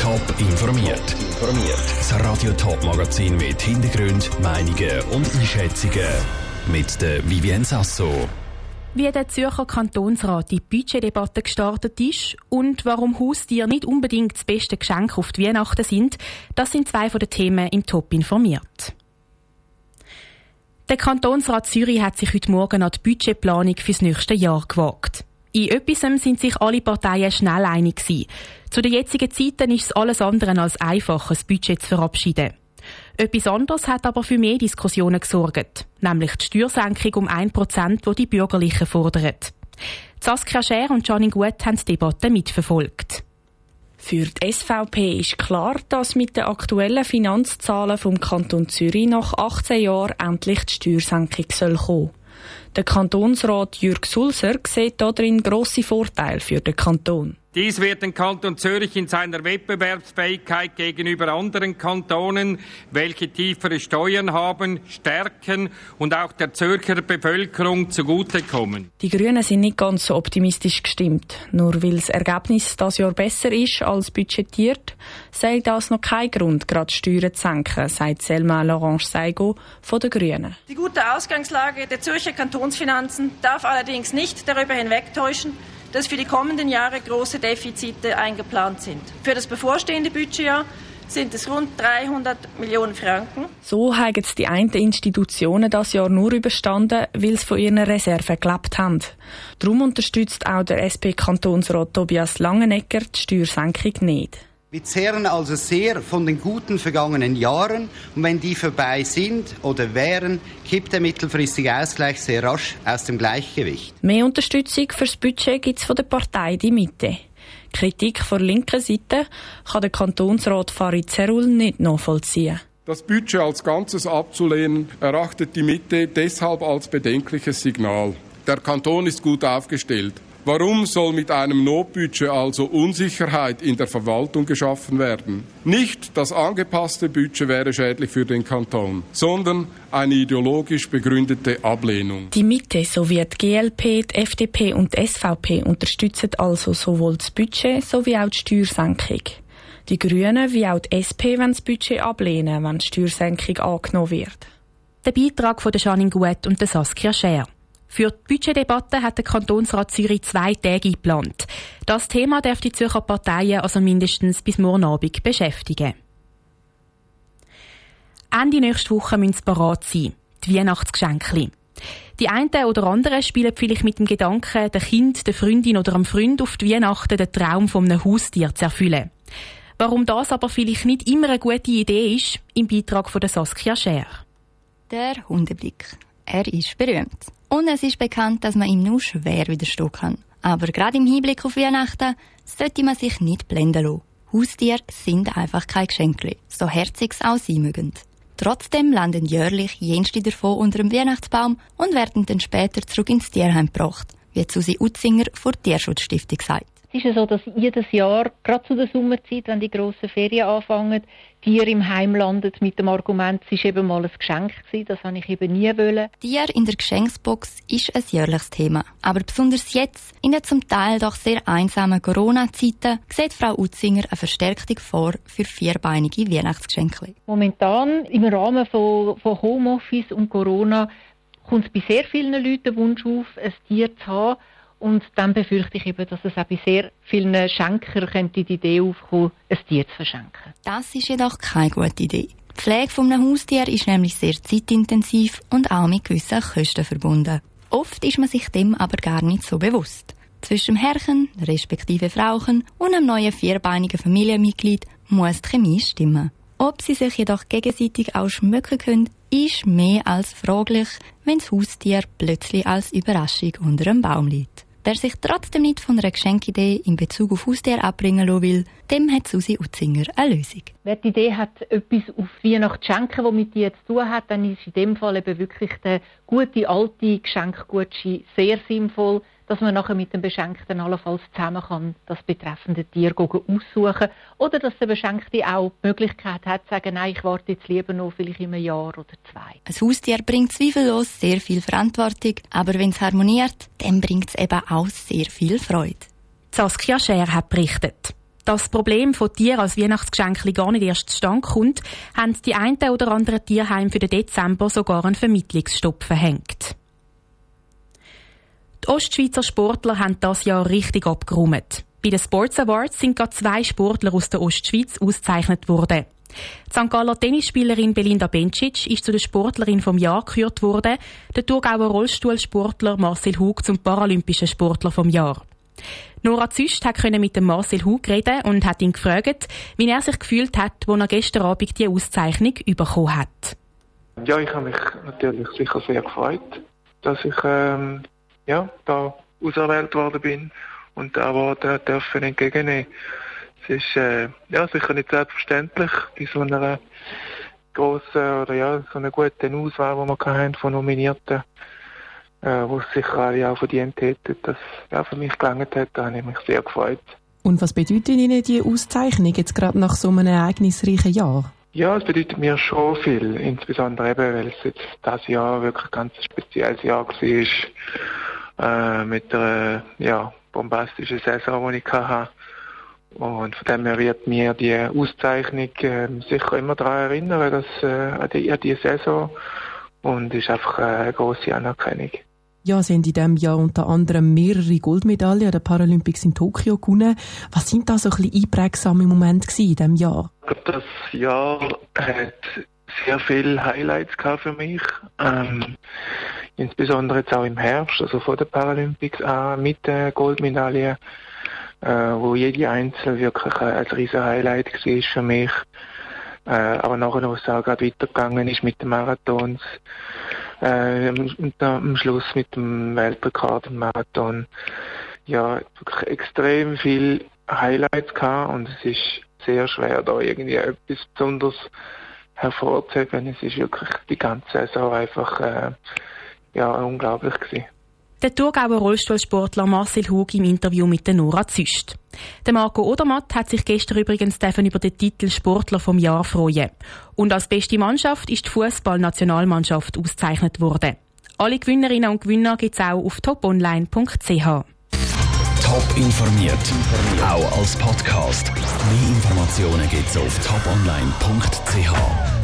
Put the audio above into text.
Top informiert. Das Radio Top Magazin mit Hintergrund, Meinungen und Einschätzungen mit der Vivien Sasso. Wie der Zürcher Kantonsrat die Budgetdebatte gestartet ist und warum Haustiere nicht unbedingt das beste Geschenk auf die Weihnachten sind, das sind zwei von den Themen im Top informiert. Der Kantonsrat Zürich hat sich heute Morgen an die Budgetplanung fürs nächste Jahr gewagt. In etwas sind sich alle Parteien schnell einig gewesen. Zu den jetzigen Zeiten ist es alles andere als einfach, ein Budget zu verabschieden. Etwas anderes hat aber für mehr Diskussionen gesorgt, nämlich die Steuersenkung um 1%, die die Bürgerlichen fordern. Saskia Scher und Janine Gut haben die Debatte mitverfolgt. Für die SVP ist klar, dass mit den aktuellen Finanzzahlen vom Kanton Zürich nach 18 Jahren endlich die Steuersenkung soll kommen. Der Kantonsrat Jürg Sulzer sieht darin grosse Vorteile für den Kanton. Dies wird den Kanton Zürich in seiner Wettbewerbsfähigkeit gegenüber anderen Kantonen, welche tiefere Steuern haben, stärken und auch der Zürcher Bevölkerung zugutekommen. Die Grünen sind nicht ganz so optimistisch gestimmt. Nur weil das Ergebnis das Jahr besser ist als budgetiert, sei das noch kein Grund, gerade Steuern zu senken, sagt Selma Laurence Seigo von den Grünen. Die gute Ausgangslage der Zürcher Kantonsfinanzen darf allerdings nicht darüber hinwegtäuschen, dass für die kommenden Jahre große Defizite eingeplant sind. Für das bevorstehende Budgetjahr sind es rund 300 Millionen Franken. So haben die einen Institutionen das Jahr nur überstanden, weil sie von ihren Reserven gelebt haben. Darum unterstützt auch der SP-Kantonsrat Tobias Langenegger die Steuersenkung nicht. Wir zehren also sehr von den guten vergangenen Jahren und wenn die vorbei sind oder wären, kippt der mittelfristige Ausgleich sehr rasch aus dem Gleichgewicht. Mehr Unterstützung fürs Budget gibt es von der Partei Die Mitte. Kritik von linker Seite kann der Kantonsrat Farid Zerul nicht nachvollziehen. Das Budget als Ganzes abzulehnen, erachtet die Mitte deshalb als bedenkliches Signal. Der Kanton ist gut aufgestellt. Warum soll mit einem Notbudget also Unsicherheit in der Verwaltung geschaffen werden? Nicht das angepasste Budget wäre schädlich für den Kanton, sondern eine ideologisch begründete Ablehnung. Die Mitte sowie die GLP, die FDP und die SVP unterstützen also sowohl das Budget sowie auch die Steuersenkung. Die Grünen wie auch die SP wollen das Budget ablehnen, wenn die Steuersenkung angenommen wird. Der Beitrag von Janine Guet und der Saskia Scher. Für die Budgetdebatte hat der Kantonsrat Zürich zwei Tage geplant. Das Thema darf die Zürcher Parteien also mindestens bis morgen Abend beschäftigen. Ende nächste Woche müssen sie parat sein. Die Weihnachtsgeschenke. Die einen oder anderen spielen vielleicht mit dem Gedanken, der Kind, der Freundin oder dem Freund auf die Weihnachten den Traum von einem Haustier zu erfüllen. Warum das aber vielleicht nicht immer eine gute Idee ist, im Beitrag von der Saskia Scher. Der Hundeblick. Er ist berühmt. Und es ist bekannt, dass man ihm nur schwer widerstehen kann. Aber gerade im Hinblick auf Weihnachten sollte man sich nicht blenden lassen. Haustiere sind einfach kein Geschenk, so herzig es auch sein mögen. Trotzdem landen jährlich jenste davon unter dem Weihnachtsbaum und werden dann später zurück ins Tierheim gebracht, wie Susi Utzinger von der Tierschutzstiftung sagt. Es ist ja so, dass jedes Jahr, gerade zu der Sommerzeit, wenn die grossen Ferien anfangen, Tiere im Heim landen mit dem Argument, es ist eben mal ein Geschenk gewesen, das habe ich eben nie wollen. Tier in der Geschenksbox ist ein jährliches Thema. Aber besonders jetzt, in den zum Teil doch sehr einsamen Corona-Zeiten, sieht Frau Utzinger eine Verstärkung vor für vierbeinige Weihnachtsgeschenke. Momentan, im Rahmen von, von Homeoffice und Corona, kommt es bei sehr vielen Leuten der Wunsch auf, ein Tier zu haben, und dann befürchte ich eben, dass es auch bei sehr vielen Schenkern könnte die Idee aufkommen, ein Tier zu verschenken. Das ist jedoch keine gute Idee. Die Pflege von einem Haustier ist nämlich sehr zeitintensiv und auch mit gewissen Kosten verbunden. Oft ist man sich dem aber gar nicht so bewusst. Zwischen dem Herrchen, respektive Frauchen und einem neuen vierbeinigen Familienmitglied muss die Chemie stimmen. Ob sie sich jedoch gegenseitig auch schmücken können, ist mehr als fraglich, wenn das Haustier plötzlich als Überraschung unter einem Baum liegt. Wer sich trotzdem nicht von einer Geschenkidee in Bezug auf Haustier abbringen lassen will, dem hat Susi Utzinger eine Lösung. Wer die Idee hat, etwas auf Weihnachten zu schenken, was mit dir zu tun hat, dann ist in dem Fall eben wirklich der gute alte Geschenkgutschein sehr sinnvoll dass man nachher mit dem Beschenkten allenfalls zusammen kann das betreffende Tier aussuchen oder dass der Beschenkte auch die Möglichkeit hat zu sagen, nein, ich warte jetzt lieber noch vielleicht in einem Jahr oder zwei. Ein Haustier bringt zweifellos sehr viel Verantwortung, aber wenn es harmoniert, dann bringt es eben auch sehr viel Freude. Saskia Scher hat berichtet. Dass das Problem von Tieren als Weihnachtsgeschenk gar nicht erst zustande kommt, haben die einen oder anderen Tierheim für den Dezember sogar einen Vermittlungsstopp verhängt. Die Ostschweizer Sportler haben das Jahr richtig abgeräumt. Bei den Sports Awards sind gerade zwei Sportler aus der Ostschweiz ausgezeichnet worden. Die St. Galler Tennisspielerin Belinda Bencic ist zu der Sportlerin vom Jahr gekürt worden, der Thurgauer Rollstuhlsportler Marcel Hug zum paralympischen Sportler vom Jahr. Nora Züst konnte mit dem Marcel Hug reden und hat ihn gefragt, wie er sich gefühlt hat, als er gestern Abend die Auszeichnung bekommen hat. Ja, ich habe mich natürlich sicher sehr gefreut, dass ich ähm, ja, da auserwählt worden bin und den Award dürfen entgegennehmen es ist äh, ja, sicher nicht selbstverständlich bei so einer grossen oder ja, so einer guten Auswahl, die wir haben von Nominierten, äh, wo es sicher alle auch verdient hätten, dass ja, für mich gelangt hat. Da habe ich mich sehr gefreut. Und was bedeutet Ihnen die Auszeichnung jetzt gerade nach so einem ereignisreichen Jahr? Ja, es bedeutet mir schon viel, insbesondere eben, weil es jetzt das Jahr wirklich ein ganz spezielles Jahr war, äh, mit einer ja, bombastischen Saison, die ich hatte. Und von dem her wird mir die Auszeichnung äh, sicher immer daran erinnern, dass, äh, an, die, an die Saison und ist einfach eine grosse Anerkennung. Ja, Sie haben in diesem Jahr unter anderem mehrere Goldmedaillen an den Paralympics in Tokio gewonnen. Was sind da so ein bisschen einprägsame Momente in diesem Jahr? Das Jahr hat sehr viele Highlights gehabt für mich. Ähm, insbesondere jetzt auch im Herbst, also vor den Paralympics an, mit den Goldmedaillen äh, wo jede Einzel wirklich äh, ein riesen Highlight war für mich. Äh, aber nachher, wo es auch gerade weitergegangen ist mit den Marathons, äh, und am Schluss mit dem Weltrekord im Marathon, ja, wirklich extrem viel Highlights gehabt und es ist sehr schwer, da irgendwie etwas besonders hervorzuheben. Es ist wirklich die ganze Saison einfach äh, ja, unglaublich gewesen. Der Thurgauer Rollstuhlsportler Marcel Hug im Interview mit der Nora Züst. Der Marco Odermatt hat sich gestern übrigens über den Titel Sportler vom Jahr freuen. Und als beste Mannschaft ist die Fußballnationalmannschaft ausgezeichnet worden. Alle Gewinnerinnen und Gewinner gibt es auch auf toponline.ch. Top informiert, auch als Podcast. Mehr Informationen gibt es auf toponline.ch.